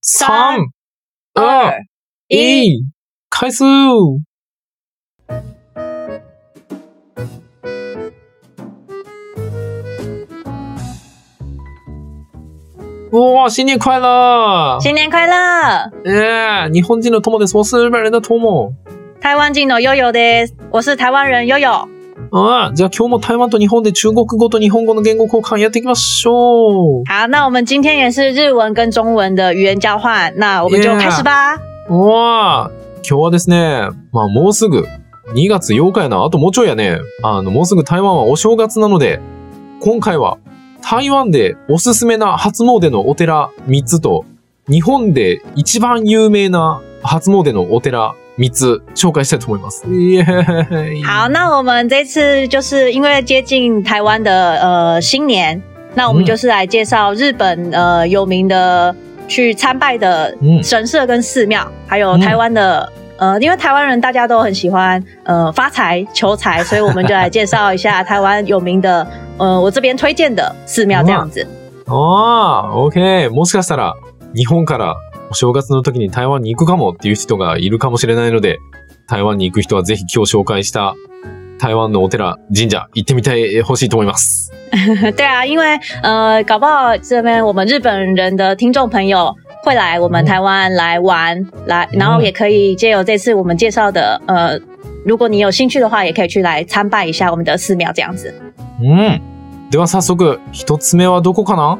三、二、一，开始。哇，新年快乐！新年快乐！え日本人の友です。我是日本人的友。台湾人の悠悠です。我是台湾人悠悠。あじゃあ今日も台湾と日本で中国語と日本語の言語交換やっていきましょう。好，那我们今天也是日文跟中文的语言交换，那我们就开始吧。わあ、今日はですね、まあもうすぐ2月8日やな。あともうちょいやね。あの、もうすぐ台湾はお正月なので、今回は台湾でおすすめな初詣のお寺3つと、日本で一番有名な初詣のお寺3つ紹介したいと思います。好，那我们这次就是因为接近台湾的呃新年，那我们嗯就是来介绍日本呃有名的去参拜的嗯神社跟寺庙，还有嗯台湾的。呃，因为台湾人大家都很喜欢呃发财求财，所以我们就来介绍一下台湾有名的呃我这边推荐的寺庙这样子。ああ、OK。もしかしたら、日本からお正月の時に台湾に行くかもっていう人がいるかもしれないので、台湾に行く人はぜひ今日紹介した台湾のお寺、神社行ってみてほしいと思います。对啊，因为呃，搞不好这边我们日本人的听众朋友会来我们台湾来玩，来，然后也可以借由这次我们介绍的呃，如果你有兴趣的话，也可以去来参拜一下我们的寺庙这样子。うん。では早速、一つ目はどこかな？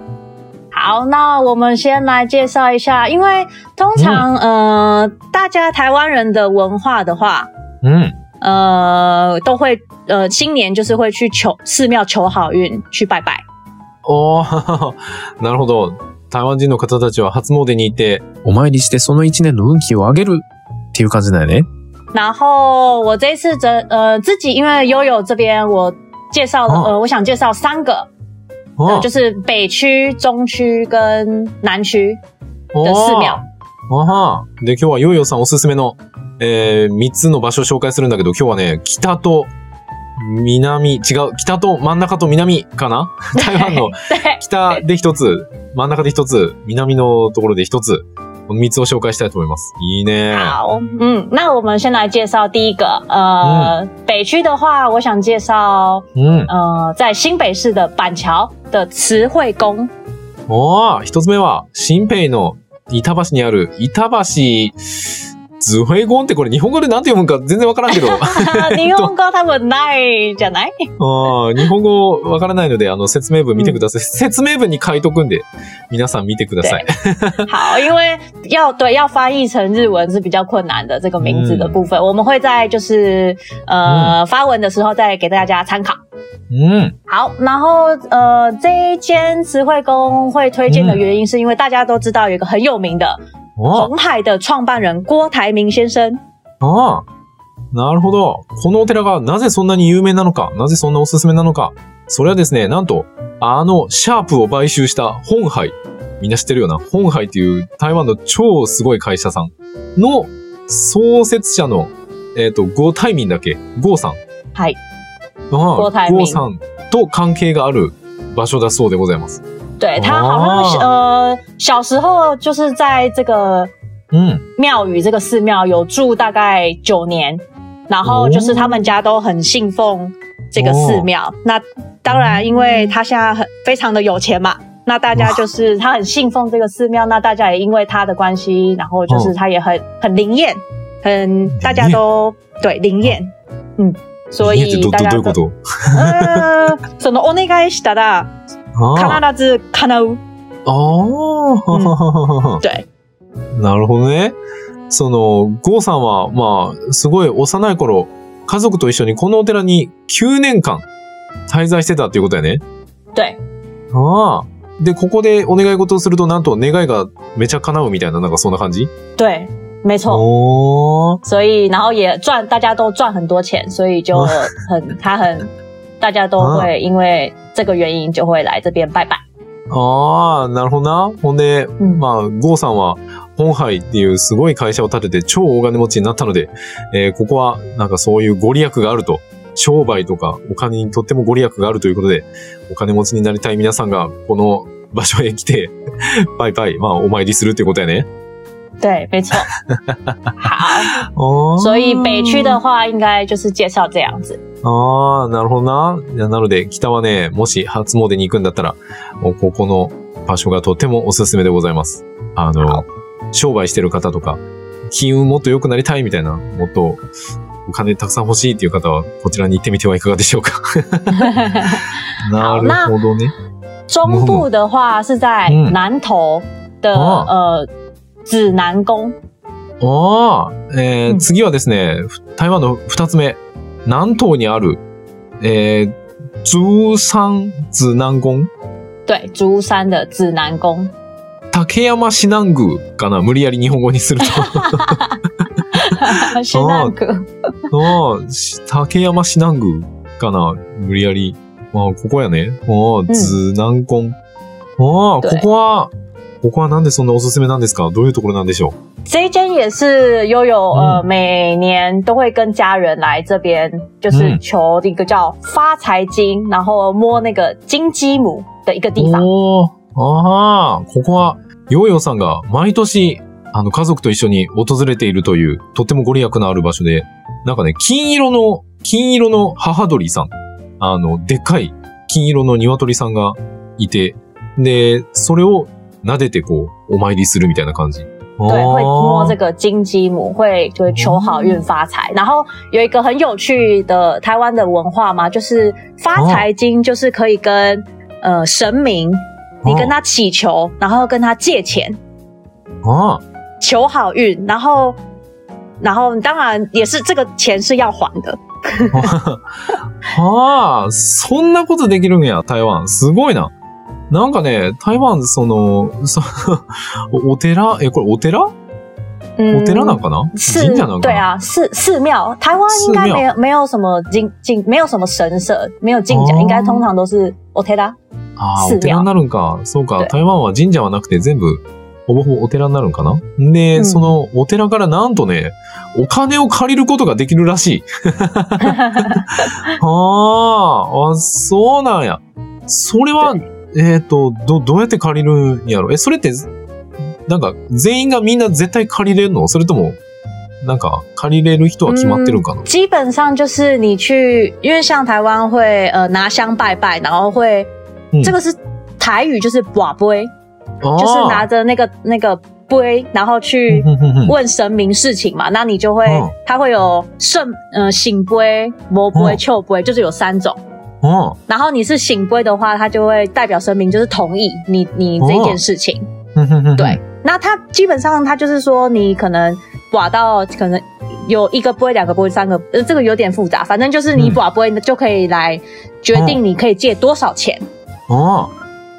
好，那我们先来介绍一下，因为通常、呃，大家台湾人的文化的话，うん。呃，都会呃新年就是会去求寺庙求好运，去拜拜。おー、なるほど。台湾人の方たちは初詣に行って、お参りしてその一年の運気を上げるっていう感じだよね。然后我这一次则呃自己因为悠悠这边我介绍了、哦呃，我想介绍三个，呃あ就是北区、中区跟南区お的寺庙。で、今日はヨーヨーさんおすすめの、えー、3つの場所を紹介するんだけど、今日はね、北と南、違う、北と真ん中と南かな？台湾の。对，北で一つ、真ん中で一つ、南のところで一つ、この3つを紹介したいと思います。いいね。好，嗯，那我们先来介绍第一个，呃，北区的话，我想介绍うん。呃在新北市的板桥的慈惠宫。おー、一つ目は、新北の板橋にある、板橋、ズヘゴンってこれ日本語でなんて読むんか全然わからんけど。日本語多分ないじゃない？あー日本語わからないので、あの、説明文見てください。説明文に書いとくんで、皆さん見てください。好，因为要对要翻译成日文是比较困难的这个名字的部分，我们会在就是呃、发文的时候再给大家参考。うん。好，然后呃这一间慈惠宫会推荐的原因，是因为大家都知道有一个很有名的あ红海的创办人郭台铭先生。ああ。なるほど。このお寺がなぜそんなに有名なのか、なぜそんなおすすめなのか。それはですね、なんと、あの、シャープを買収した本海。みんな知ってるよな。本海っていう台湾の超すごい会社さんの創設者の、えっ、と、ゴータイミンだっけ？ゴーさん。はい。ああ郭台銘ゴーさんと関係がある場所だそうでございます。对他好像是、呃小时候就是在这个うん。庙宇这个寺庙有住大概九年，然后就是他们家都很信奉这个寺庙。那当然，因为他现在很非常的有钱嘛，那大家就是他很信奉这个寺庙，那大家也因为他的关系，然后就是他也很很灵验，很大家都对灵验，嗯，所家ってど、ど、以大家どういうこと呃，そのお願いしたらああ。 必ず叶う。ああ。对，なるほどね。その、ゴーさんは、まあ、すごい幼い頃、家族と一緒にこのお寺に9年間滞在してたっていうことやね。对，ああ。で、ここでお願い事をすると、なんと願いがめちゃ叶うみたいな、なんかそんな感じ？对，没错。おー。所以然后也赚，大家都赚很多钱，所以就很 他很，大家都会因为这个原因就会来这边拜拜。ああ、なるほどな。ほんで、嗯，まあ、ゴーさんは、本杯っていうすごい会社を建てて超大金持ちになったので、えーここはなんかそういうご利益があると、商売とかお金にとってもご利益があるということで、お金持ちになりたい皆さんが、この場所へ来て、バイバイ、まあ、お参りするってことやね。对，没错。好，あ所以北区的话，应该就是介绍这样子。ああ、なるほどな。なので、北はね、もし初詣に行くんだったら、もうここの場所がとてもおすすめでございます。あの、商売してる方とか、金運もっと良くなりたいみたいな、もっとお金たくさん欲しいっていう方は、こちらに行ってみてはいかがでしょうか。なるほどね。中部的话是在嗯南投的、哦呃指南宫。ああ、えーうん次はですね、ふ台湾の二つ目、南東にある、えー、竹山指南宮？对，竹山的指南宫。竹山市南宮かな？無理やり日本語にすると。是那个。ああ、し竹山市南宮かな？無理やり。ああ、ここやね。ああ、指南宮。ああ、对ここは、ここはなんでそんなおすすめなんですか？どういうところなんでしょ这一间也是悠悠呃，嗯每年都会跟家人来这边，就是嗯求一个叫发财金，然后摸那个金鸡母的一个地う方。おーああ、ここは、ヨーヨーさんが毎年、あの、家族と一緒に訪れているという、とってもご利益のある場所で、なんかね、金色の、金色の母鳥さん。あの、でっかい金色の鶏さんがいて、で、それを撫でてこう、お参りするみたいな感じ。对，会摸这个。个金鸡母，会就会求好运发财。然后有一个很有趣的台湾的文化嘛，就是发财金，就是可以跟呃神明，你跟他祈求，然后跟他借钱，ああ、求好运，然后然后当然也是这个钱是要还的。ああ、そんなことできるんや、台湾。すごいな。なんかね、台湾、その、そ おお寺、え、これお寺？嗯お寺なんかな？是神社なん，かな？对啊，寺寺庙，台湾应该没有没有什么进进，没有什么神社，没有进讲，哦。应该通常都是 e r a ああ、寺お寺になるんか。そうか。对。台湾は神社はなくて全部、ほぼほぼお寺になるんかな？で、うん。そのお寺からなんとね、お金を借りることができるらしい。ああ、あ、そうなんや。それは、えっ、と、ど、どうやって借りるんやろ？え、それって、なんか、全員がみんな絶対借りれるの？それとも、なんか、借りれる人は決まってるんかな、基本上就是你去，因为像台湾会呃拿香拜拜，然后会、嗯。这个是台语就是把杯，あ就是拿着那个那个杯，然后去问神明事情嘛。那你就会，嗯它会有圣呃醒杯、魔杯、嗯丘杯，就是有三种。あ然后你是醒杯的话，它就会代表神明就是同意你你这件事情。ふんふんふんふん对，那它基本上它就是说你可能刮到可能有一个杯、两个杯、三个，呃，这个有点复杂。反正就是你嗯刮杯就可以来决定你可以借多少钱，ああ。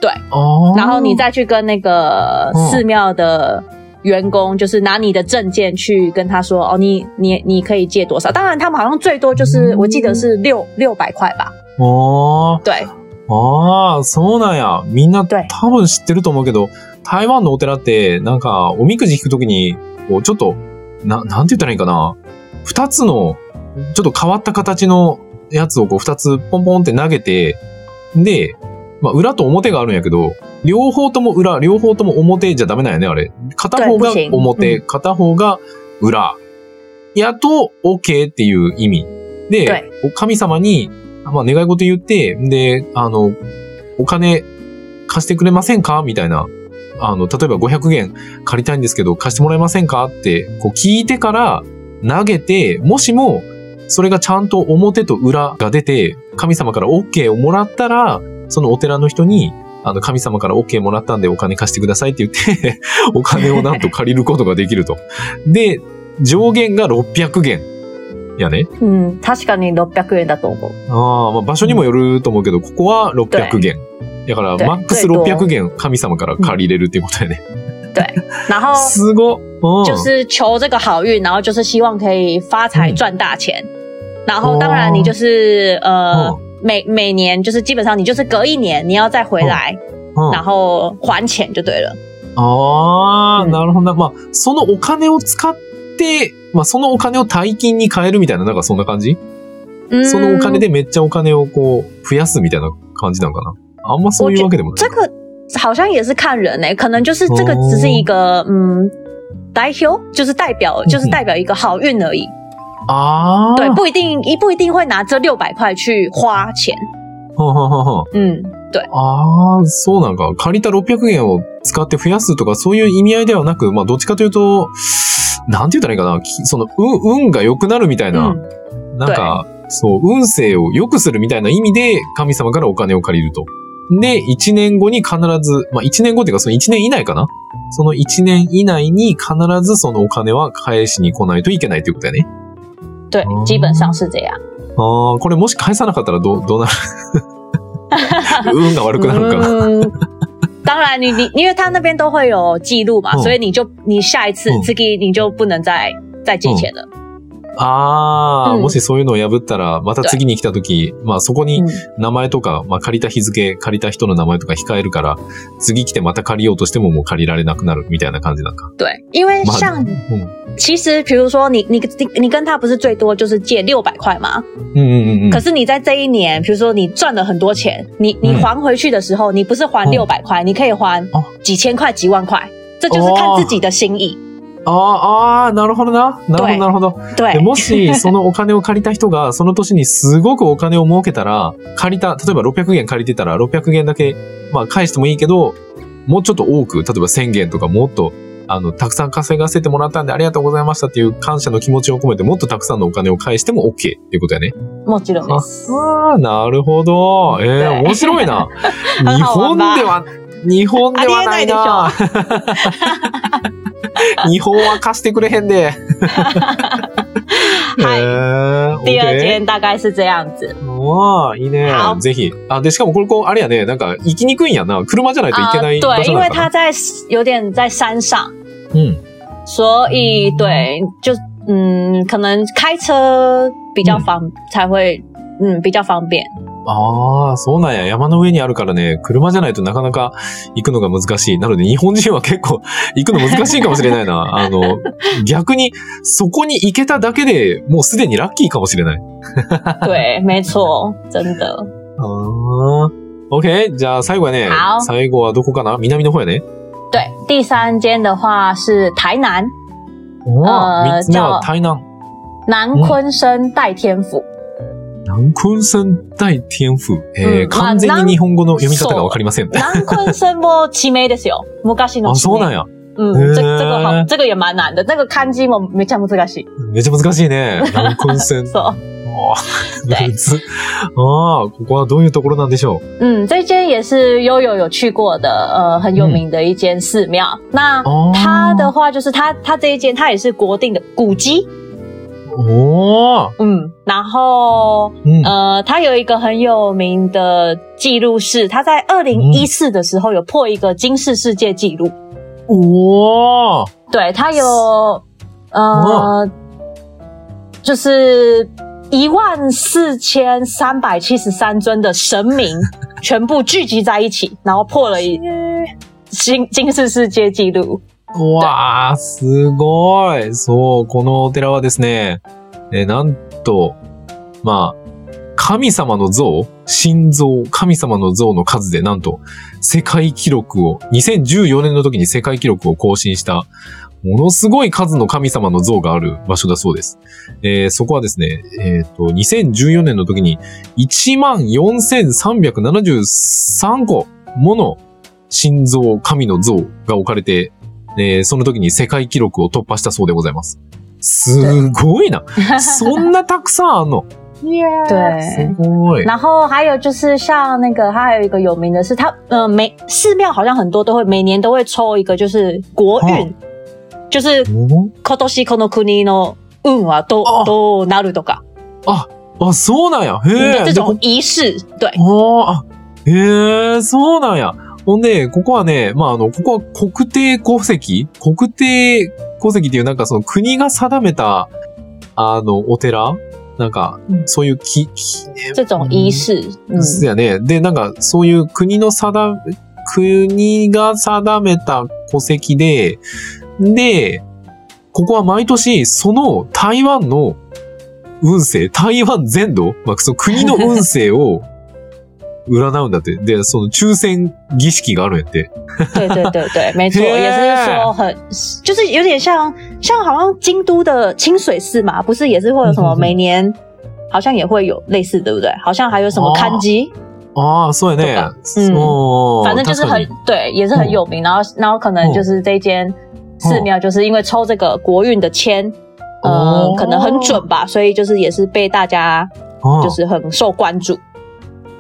对ああ。然后你再去跟那个嗯寺庙的。员工就是拿你的证件去跟他说哦，你你你可以借多少？当然，他们好像最多就是、嗯我记得是六六百块吧。 ああ。对，ああ、そうなんや。みんな对多分知ってると思うけど、台湾のお寺って、なんか、おみくじ引くときに、こう、ちょっと、な、なんて言ったらいいかな。二つの、ちょっと変わった形のやつをこう、二つポンポンって投げて、で、まあ、裏と表があるんやけど、両方とも裏、両方とも表じゃダメなんやね、あれ。片方が对不行表、う片方が裏。やと、OK っていう意味。で神様に、まあ、願い事言って、で、あの、お金貸してくれませんか？みたいな。あの、例えば500元借りたいんですけど、貸してもらえませんか？って、こう聞いてから投げて、もしも、それがちゃんと表と裏が出て、神様から OK をもらったら、そのお寺の人に、あの、神様から OK もらったんでお金貸してくださいって言って、お金をなんと借りることができると。で、上限が600元。やね。嗯，確かに600円だと思う。ああ、まあ場所にもよると思うけど、ここは600元。だから、对マックス最多600元神様から借りれるっていうことやね。对，然后 すごっ。うん就是求这个好运，然后就是希望可以发财嗯赚大钱。然后当然你就是呃哦每每年就是基本上你就是隔一年你要再回来，うん然后还钱就对了。ああ、うんなるほどな。まあ、そのお金を使って、まあ、そのお金を大金に変えるみたいな、なんかそんな感じ？嗯そのお金でめっちゃお金をこう、増やすみたいな感じなのかな？あんまそういうわけでもない。这个好像也是看人诶、可能就是这个只是一个、嗯代表，就是代表就是代表一个好运而已。ああ。对，不一定一不一定会拿这六百块去花钱。はははは嗯，ああ、そうなんか。借りた600円を使って増やすとか、そういう意味合いではなく、まあ、どっちかというと、なんて言ったらいいかな。きその、運、運が良くなるみたいな、嗯，なんか、そう、運勢を良くするみたいな意味で、神様からお金を借りると。で、1年後に必ず、まあ、1年後っていうか、その1年以内かなその1年以内に必ずそのお金は返しに来ないといけないということやね。对哦，基本上是这样。ああ、これもし返さなかったらどう、どうなる？運が悪くなるのかな。嗯，当然你你因为他那边都会有记录嘛，嗯所以你就你下一次嗯这个你就不能再再借钱了。ああ、うんもしそういうのを破ったら、また次に来た時、まあそこに嗯，名前とか、まあ借りた日付、借りた人の名前とか控えるから、次来てまた借りようとしてももう借りられなくなるみたいな感じなんか。对，因为まあ像うん。其实比如说你你你你跟他不是最多就是借六百块吗？うんうんうんうん。可是你在这一年，比如说你赚了很多钱，你你嗯还回去的时候，你不是还哦六百块，你可以还哦几千块、几万块，这就是看自己的心意。ああ、ああ、なるほどな。なるほど、なるほど。で对，もし、そのお金を借りた人が、その年にすごくお金を儲けたら、借りた、例えば600元借りてたら、600元だけ、まあ返してもいいけど、もうちょっと多く、例えば1000元とかもっと、 あの、たくさん稼がせてもらったんでありがとうございましたっていう感謝の気持ちを込めて、もっとたくさんのお金を返しても OK っていうことやね。もちろんです。ああ、なるほど。ええ对面白いな。日本では、日本ではないな。日本は貸してくれへんで。はいえー第二件大概是这样子。わあ、いいね好。ぜひ。あ、で、しかもこれ、こう、あれやね、なんか、行きにくいんやな。車じゃないといけない場对，所因为なのかな。它在有点在山上，うん。所以对，就嗯，可能开车比较方、才会嗯比较方便。ああ、そうなんや。山の上にあるからね、車じゃないとなかなか行くのが難しい。なので、日本人は結構行くの難しいかもしれないな。あの、逆に、そこに行けただけでもうすでにラッキーかもしれない。对，没错，真的。ああ。OK? じゃあ最後やね好。最後はどこかな？南の方やね。对，第三间的话是台南おあー三つ目はじゃあ台南。南昆生代天府。南昆生大天府。え完全に日本語の読み方がわかりません。南昆生も地名ですよ。昔のあ、地名。そうなんや。嗯，へー这这个好，这个也蛮难的。那个漢字もめちゃ難しい。めっちゃ難しいね。南昆生。そう。哇，来啊！啊，这里是什么地方？嗯，这间也是悠悠有去过的，呃，很有名的一间寺庙。那它的话，就是它它这一间，它也是国定的古迹。哦，嗯，然后呃，它有一个很有名的记录室，它在二零一四的时候有破一个金氏世界纪录。哇，对，它有呃，就是。一万四千三百七十三尊的神明全部聚集在一起，然后破了一金金氏世界纪录。わあ、すごい。そう、このお寺はですね、えーなんと、まあ、神様の像、心臓、神様の像の数でなんと、世界記録を、2014年の時に世界記録を更新した、ものすごい数の神様の像がある場所だそうです。えーそこはですね、えっ、と、2014年の時に14,373個もの心臓、神の像が置かれて、えーその時に世界記録を突破したそうでございます。すごいな。そんなたくさんあんの。いや对すごい。然后还有就是像那个，它还有一个有名的是，它呃每寺庙好像很多都会每年都会抽一个就是国运，哦就是お今年この国の運はどあどうなるとかあ、そうなんや。へえ。这种仪式。对，おーあ、へえ、そうなんや。ほんで、ここはね、まあ、あの、ここは国定戸籍国定戸籍っていうなんかその国が定めた、あの、お寺なんか、そういうき、き这种仪式，嗯，ですよね。で、なんか、そういう国の定め、国が定めた戸籍で、で、ここは毎年、その台湾の運勢、台湾全土、まあ、その国の運勢を、占うんだって。で、その抽選儀式があるんやって。对对对对，没错，嘿也是说很，就是有点像像好像京都的清水寺嘛，不是也是会有什么嗯嗯嗯每年好像也会有类似，对不对？好像还有什么哦看机，ああ、そうやね。うんそう反正就是很確かに对，也是很有名。然后然后可能就是这间寺庙，就是因为抽这个国运的签，呃哦，可能很准吧，所以就是也是被大家ああ就是很受关注。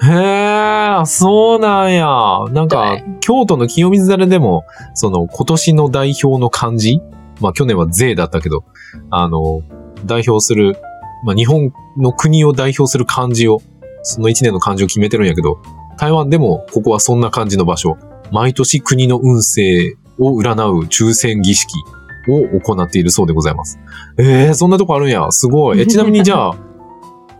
へえ、そうなんや。なんか对、京都の清水寺でも、その今年の代表の漢字まあ去年は税だったけど、あの、代表する、まあ日本の国を代表する漢字を、その一年の漢字を決めてるんやけど、台湾でもここはそんな感じの場所。毎年国の運勢を占う抽選儀式を行っているそうでございます。ええそんなとこあるんや。すごい。え、ちなみにじゃあ、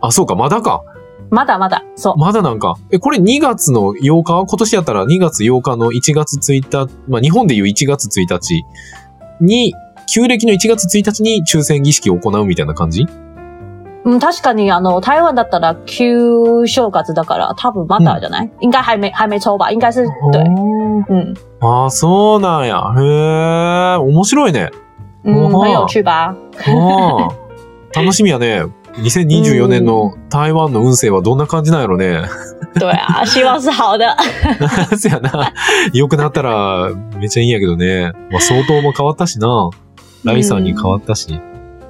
あ、そうか、まだか。まだまだそう。まだなんか。え、これ2月の8日？今年やったら2月8日の1月1日、まあ日本でいう1月1日に、旧暦の1月1日に抽選儀式を行うみたいな感じ？嗯，確かにあの台湾だったら旧正月だから多分まだじゃない？应该还没还没抽吧？应该是对，嗯ああ、そうなんや。へえ、面白いね。嗯，哦很有趣吧？楽しみやね。2024年の台湾の運勢はどんな感じなんやろね。对啊，希望是好的。そやな。良くなったらめっちゃいいんやけどね。まあ相当も変わったしな。ライさんに変わったし。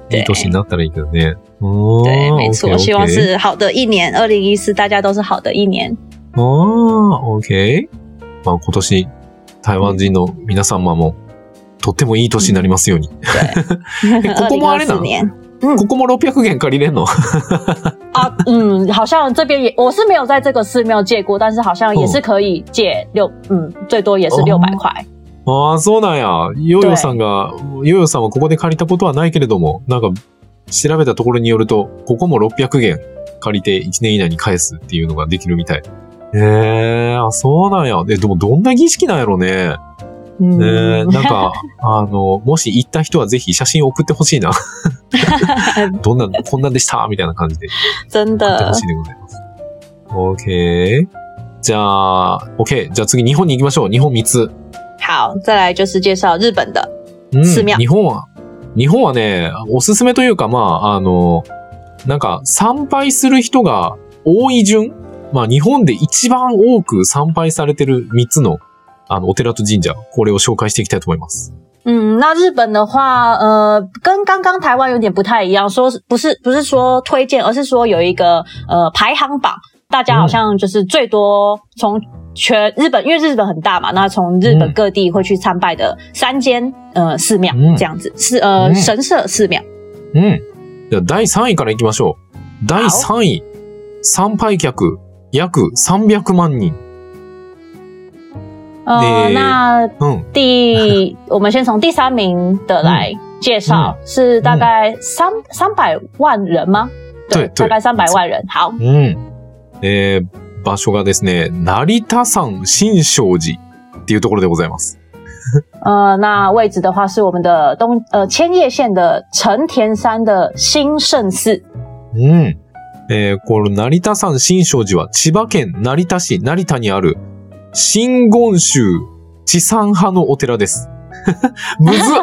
いい年になったらいいけどね。うーん对，没错，希望是好的一年。二零一四大家都是好的一年。ああ、OK。まあ今年、台湾人の皆様も、とってもいい年になりますように。对，ここもあれな 四年ここも600元借りれんの？啊，嗯，好像这边也我是没有在这个寺庙借过，但是好像也是可以借六，嗯，最多也是哦六百块。ああ、そうなんや。ヨーヨーさんが、ヨーヨーさんはここで借りたことはないけれども、なんか、調べたところによると、ここも600元借りて1年以内に返すっていうのができるみたい。へえ、あ、そうなんや。で、でもどんな儀式なんやろね。嗯，ねなんか、あの、もし行った人はぜひ写真送ってほしいな。どんな、こんなんでした？みたいな感じで真的送ってほしいでございます。OK。じゃあ、OK。じゃあ次日本に行きましょう。日本3つ。好。再来就是介绍日本的。うん寺庙日本は、日本はね、おすすめというか、まあ、あの、なんか、参拝する人が多い順まあ、日本で一番多く参拝されてる3つの、あの、お寺と神社、これを紹介していきたいと思います。嗯，那日本的话，呃，跟刚刚台湾有点不太一样，说是不是不是说推荐，而是说有一个呃排行榜，大家好像就是最多从全日本，因为日本很大嘛，那从日本嗯各地会去参拜的三间呃寺庙嗯这样子，是呃嗯神社寺庙。うん。じゃあ、第3位から行きましょう。第3位、参拝客、約300万人。呃，你那うん。第我们先从第三名的来介绍，是大概三三百万人吗？对对大概三百万人。好，うん。えー、場所がですね、成田山新勝寺っていうところでございます。呃，那位置的话是我们的东呃千叶县的成田山的新胜寺。うん。えー、この成田山新勝寺は千葉県成田市成田にある真言宗地産派のお寺です。むずっ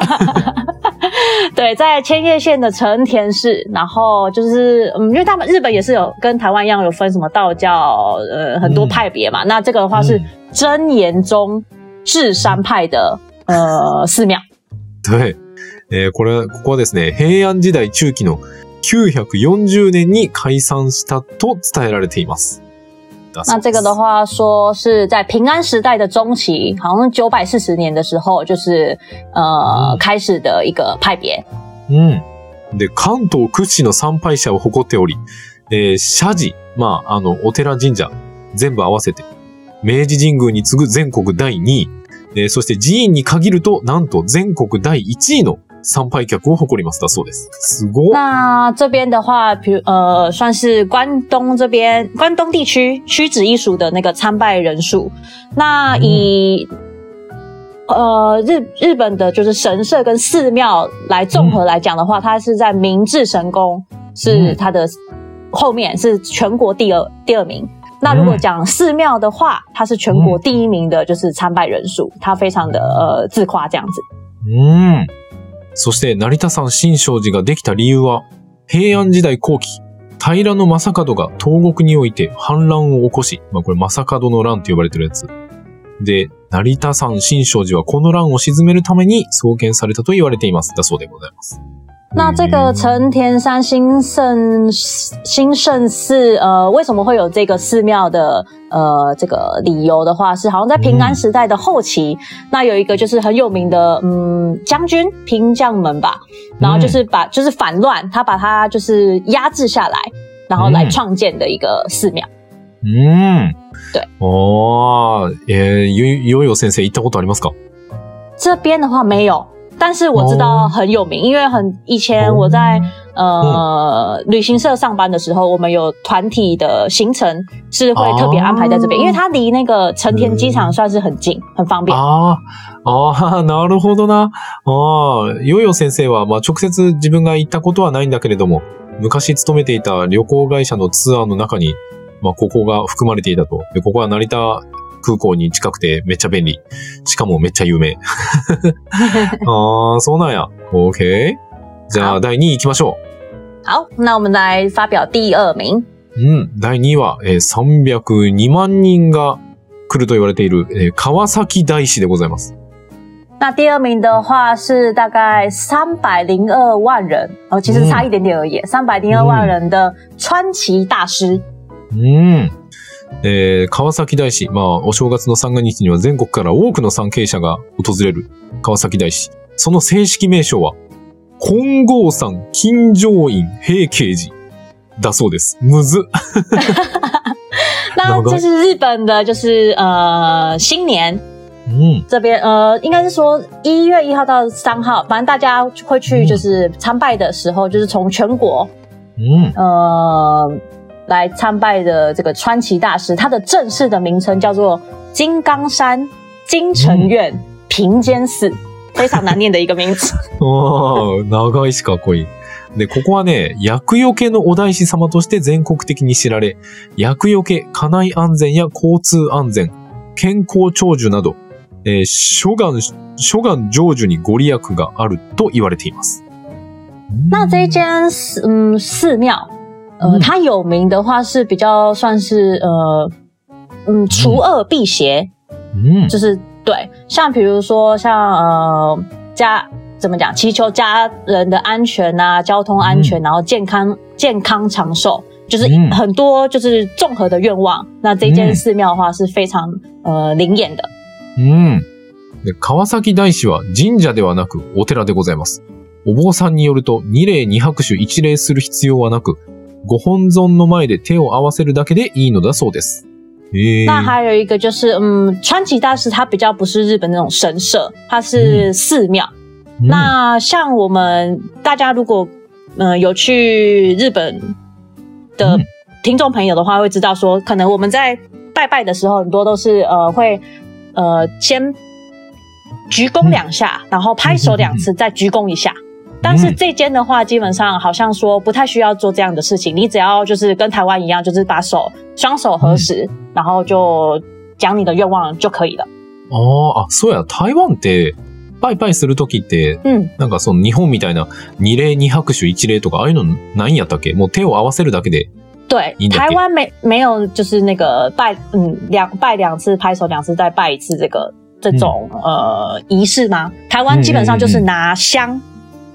对，在千叶县的成田市，然后就是嗯，因为他们日本也是有跟台湾一样有分什么道教呃很多嗯派别嘛，那这个的话是真言宗智山派的呃寺庙。はい。えーこれ、ここはですね、平安時代中期の940年に解散したと伝えられています。那这个的话说是在平安时代的中期，好像九百四十年的时候，就是呃、嗯开始的一个派别。うん。で、関東屈指の参拝者を誇っており、えー、社寺、まあ、あの、お寺神社、全部合わせて、明治神宮に次ぐ全国第2位、えーそして寺院に限ると、なんと全国第1位の参拝客を誇りますだそうです。すごっ。那这边的话，比如呃，算是关东这边关东地区屈指一数的那个参拜人数。那以、呃日日本的就是神社跟寺庙来综合来讲的话，它是在明治神宫是嗯它的后面是全国第二第二名。那如果讲寺庙的话，它是全国第一名的，就是参拜人数，它非常的呃自夸这样子。うん。そして、成田山新勝寺ができた理由は、平安時代後期、平野正門が東国において反乱を起こし、まあこれ正門の乱と呼ばれてるやつ。で、成田山新勝寺はこの乱を鎮めるために創建されたと言われています。だそうでございます。那这个成田山新圣新圣寺，呃，为什么会有这个寺庙的呃这个理由的话，是好像在平安时代的后期，那有一个就是很有名的嗯将军平将门吧，然后就是把、就是反乱，他把他就是压制下来，然后来嗯创建的一个寺庙。うん。对。ああ、えー、ゆ、よよ先生行ったことありますか？这边的话没有，但是我知道哦很有名，因为很以前我在、呃、旅行社上班的时候，我们有团体的行程是会特别安排在这边，哦因为它离那个成田机场算是很近，很方便。ああ、ああ、なるほどな。ああ、ヨヨ先生は、まあ、直接自分が行ったことはないんだけれども、昔勤めていた旅行会社のツアーの中に、まあ、ここが含まれていたと。で、ここは成田空港に近くてめっちゃ便利。しかもめっちゃ有名。ああ、そうなんや。OK。じゃあ、好第2位行きましょ好，那我们来发表第二名。う。うん。第2位は、えー302万人が来ると言われている、えー川崎大師でございます。那第二名的话是大概三百零二万人，哦，其实差一点点而已，三百零二万人的川崎大师。うん。えー川崎大師。まあ、お正月の三が日には全国から多くの参詣者が訪れる川崎大師。その正式名称は、金剛山金城院平慶寺だそうです。むず っ。那这是日本的，就是呃新年うん。这边呃，应该是说一月一号到三号，反正大家会去就是参拜的时候，就是从全国うん。呃来参拜的这个川崎大师，他的正式的名称叫做金刚山金城院平间寺，非常难念的一个名字。ああ、長いしかっこいい。で、ここはね、厄除けのお大師様として全国的に知られ、厄除け、家内安全や交通安全、健康長寿など、えー諸願、諸願成就にご利益があると言われています。那这一间寺嗯寺庙，呃，嗯它有名的话是比较算是呃嗯除恶辟邪，うん。就是对，像比如说像呃家怎么讲，祈求家人的安全啊，交通安全，然后健康健康长寿，就是嗯很多就是综合的愿望。那这间嗯寺庙的话是非常呃灵验的。うん。で川崎大師は神社ではなくお寺でございます。お坊さんによると、二礼二拍手一礼する必要はなく、 ご本尊の前で手を合わせるだけでいいのだそうです。那还有一个就是，嗯，川崎大师他比较不是日本那种神社，它是寺庙。うん那像我们大家如果嗯、呃有去日本的嗯听众朋友的话，会知道说，可能我们在拜拜的时候，很多都是呃会呃先鞠躬两下，然后拍手两次，再鞠躬一下。但是这间的话，基本上好像说不太需要做这样的事情，你只要就是跟台湾一样，就是把手双手合十，然后就讲你的愿望就可以了。ああ、あ、そうや、台湾って、バイバイするときって、嗯，なんかその日本みたいな二礼二拍手一礼とか、ああいうのないんやったっけもう手を合わせるだけで。对你，的台湾没没有就是那个拜嗯两拜两次拍手两次再拜一次这个这种、呃仪式吗？台湾基本上就是拿香，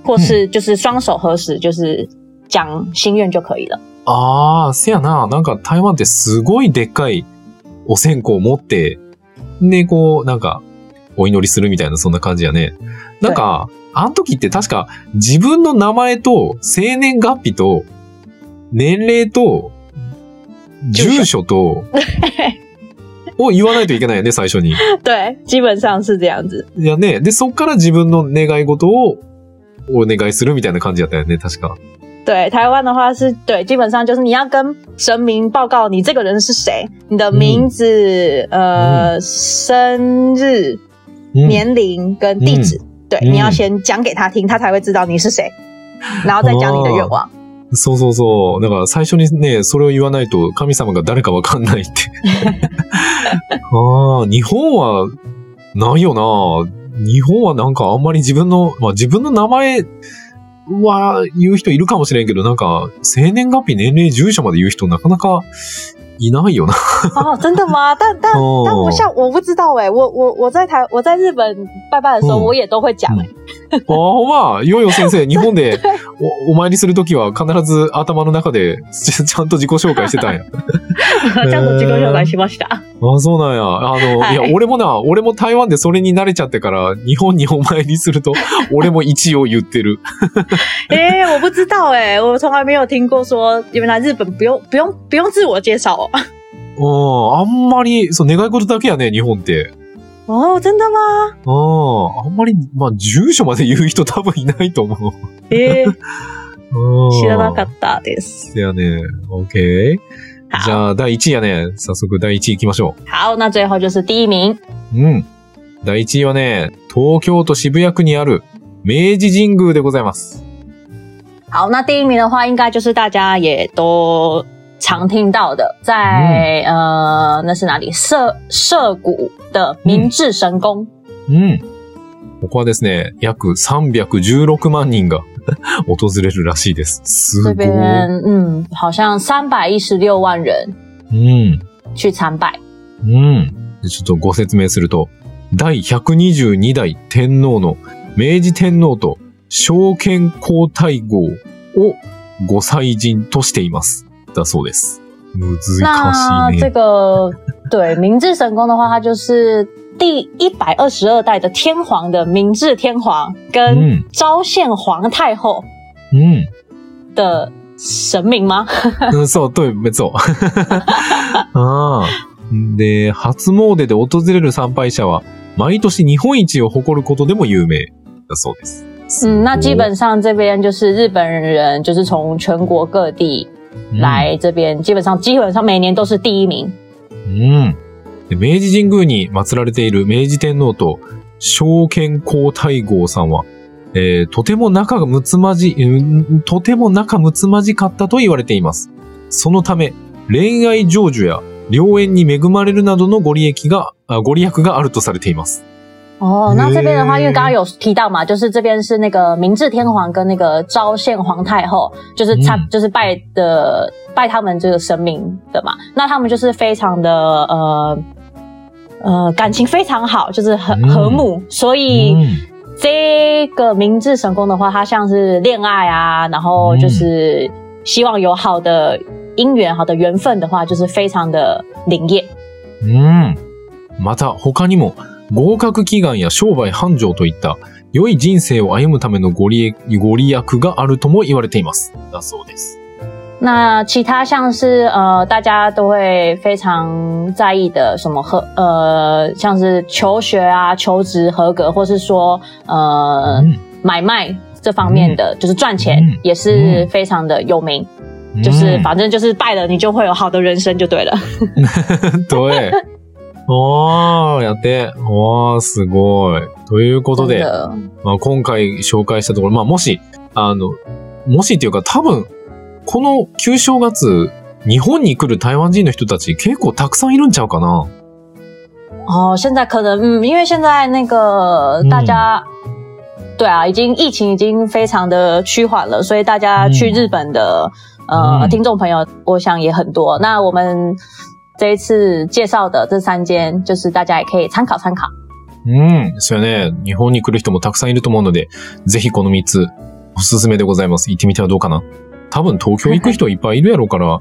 或是就是双手合十，就是讲心愿就可以了。ああ、せやな。なんか台湾ってすごいでっかいお線香を持って、で、こう、なんか、お祈りするみたいな、そんな感じやね。なんか、あの時って確か自分の名前と生年月日と年齢と住所と を言わないといけないよね、最初に。对，基本上是这样子。いやね、で、そっから自分の願い事をお願いするみたいな感じやったよね、確か。对，台湾的话是对，基本上就是你要跟神明报告你这个人是谁，你的名字、呃、生日、うん年龄跟地址，对，嗯你要先讲给他听，他才会知道你是谁，然后再讲你的愿望。そうそうそう。だから最初にね、それを言わないと神様が誰かわかんないって。ああ、日本はないよな。日本はなんかあんまり自分の、まあ自分の名前は言う人いるかもしれんけど、なんか生年月日、年齢、住所まで言う人なかなかいないよな。哦，真的吗？但 但哦但我像我不知道哎、我我我在台我在日本拜拜的时候，嗯我也都会讲あ、ほんまあ、ヨーヨー先生、日本で おお参りするときは必ず頭の中でち ちゃんと自己紹介してたんや。这样子自己紹介しました。ああ、そうなんや。あの、はいい、や、俺もな、俺も台湾でそれに慣れちゃってから、日本にお参りすると、俺も一応言ってる。哎、我不知道哎、我从来没有听过说原来日本不用不用不用自我介绍哦。うん、あんまり、そう、願い事だけやね、日本って。哦，真的吗？うん、あんまり、まあ、住所まで言う人多分いないと思う。え、うん。知らなかったです。せやね。OK。じ好，ゃあ、第1位やね。早速第1位行きましょ好，那最后就是第一名。う。うん。第1位はね、東京都渋谷区にある明治神宮でございます。好，那第一名的话，应该就是大家也都常听到的，在、呃，那是哪里？涩涩谷的明治神宫。うん。ここはですね、約316万人が 訪れるらしいです。すご这い。边嗯，好像三百一十六万人うん。去参拜。うん。でちょっとご説明すると、第122代天皇の明治天皇と昭憲皇太后をご祭神としています。だそうです。難しい那这ね。个对明治神宫的话，它就是第一百二十二代的天皇的明治天皇跟嗯昭宪皇太后うん。的神明吗？うんそう、对、没错。ああ。で、初詣で訪れる参拝者は、毎年日本一を誇ることでも有名だそうです。嗯，那基本上这边就是日本人，就是从全国各地うん来这边，基本上基本上每年都是第一名。うん。で明治神宮に祀られている明治天皇と昭憲皇太后さんは、えーとても仲が睦まじ、うんとても仲睦まじかったと言われています。そのため、恋愛成就や良縁に恵まれるなどのご利益が、あご利益があるとされています。哦，那这边的话，嗯因为刚刚有提到嘛，就是这边是那个明治天皇跟那个昭宪皇太后，就是他、嗯就是拜的拜他们这个神明的嘛，那他们就是非常的呃呃感情非常好，就是和嗯和睦，所以。うん这个明治神宫的话，它像是恋爱啊，然后就是希望有好的姻缘、好的缘分的话，就是非常的灵验。うん。また他にも 合格祈願や商売繁盛といった良い人生を歩むためのご利益ご利益があるとも言われています。だそうです。那其他像是呃，大家都会非常在意的什么合呃，像是求学啊、求职合格，或是说呃、うん买卖这方面的，就是赚钱、嗯也是非常的有名。就是反正就是拜了，你就会有好的人生就对了。对。おー、やって。おー、すごい。ということで、まあ、今回紹介したところ、まあ、もし、あの、もしっていうか多分、この旧正月、日本に来る台湾人の人たち結構たくさんいるんちゃうかな哦，现在可能嗯，因为现在那个嗯大家、对啊，已经疫情已经非常的趋缓了，所以大家去日本的、呃、嗯听众朋友，我想也很多。那我们这一次介绍的这三间，就是大家也可以参考参考。うん、そうよね。日本に来る人もたくさんいると思うので、ぜひこの3つおすすめでございます。行ってみてはどうかな。多分東京行く人いっぱいいるやろうから、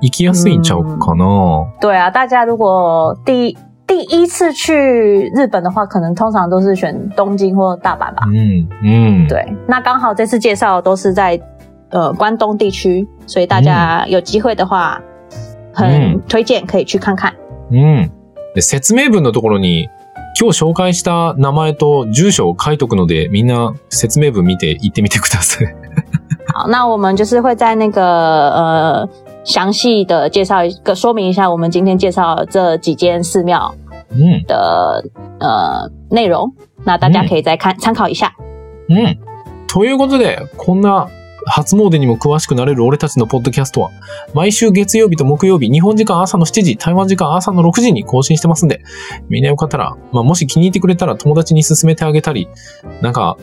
行きやすいんちゃうかな。对啊，大家如果第第一次去日本的话，可能通常都是选东京或大阪吧。うん、うん。对，那刚好这次介绍都是在呃关东地区，所以大家有机会的话， 很嗯推荐可以去看看。うん。で説明文のところに、今日紹介した名前と住所を書いとくので、みんな説明文見て行ってみてください。好，那我们就是会在那个呃详细的介绍一个说明一下我们今天介绍的这几间寺庙うん。的呃内容，那大家可以再看参考一下。うん。ということで、こんな初詣にも詳しくなれる俺たちのポッドキャストは、毎週月曜日と木曜日、日本時間朝の7時、台湾時間朝の6時に更新してますんで、みんなよかったら、まあ、もし気に入ってくれたら友達に勧めてあげたり、なんか、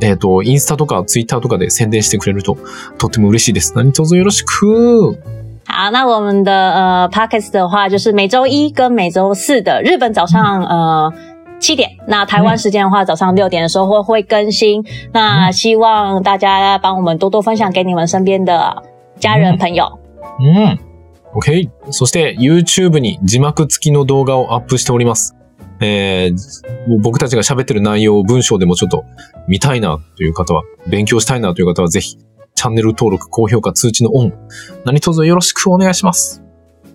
えっ、と、インスタとかツイッターとかで宣伝してくれると、とっても嬉しいです。何卒よろしく。好，那我们的呃 podcast 的话，就是每周一跟每周四的日本早上呃七点，那台湾时间的话，早上六点的时候会会更新。那希望大家帮我们多多分享给你们身边的家人朋友。うん。OK。そして、YouTube に字幕付きの動画をアップしております。えー、もう僕たちが喋ってる内容を文章でもちょっと見たいなという方は、勉強したいなという方は、ぜひ、チャンネル登録、高評価、通知のオン、何卒よろしくお願いします。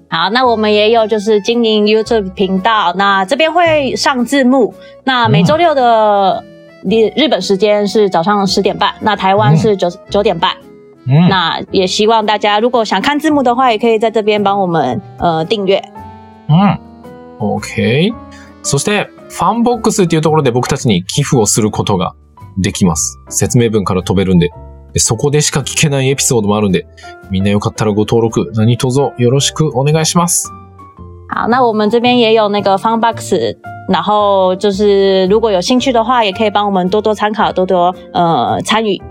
好，那我们也有就是经营 YouTube 频道，那这边会上字幕。那每周六的日日本时间是早上十点半，那台湾是九九点半。うん。那也希望大家如果想看字幕的话，也可以在这边帮我们呃订阅。うん。OK。そして、ファンボックスっていうところで僕たちに寄付をすることができます。説明文から飛べるんで。 でそこでしか聞けないエピソードもあるんで、みんなよかったらご登録、何卒よろしくお願いします。好，那我们这边也有那个 Fun Box，然后就是如果有兴趣的话，也可以帮我们多多参考，多多呃参与。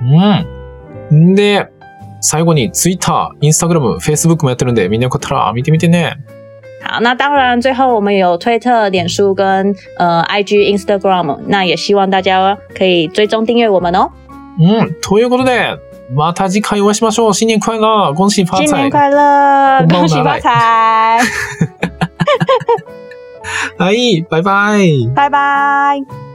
うん。んで、最後に Twitter、Instagram、Facebook もやってるんで、みんなよかったら見てみてね。好，那当然最后我们有推特、脸书跟呃 IG、Instagram，那也希望大家可以追踪订阅我们哦。うん。ということで、また次回お会いしましょう。新年快乐，恭喜发财。新年快乐，恭喜发财，はい、バイバイ。拜拜。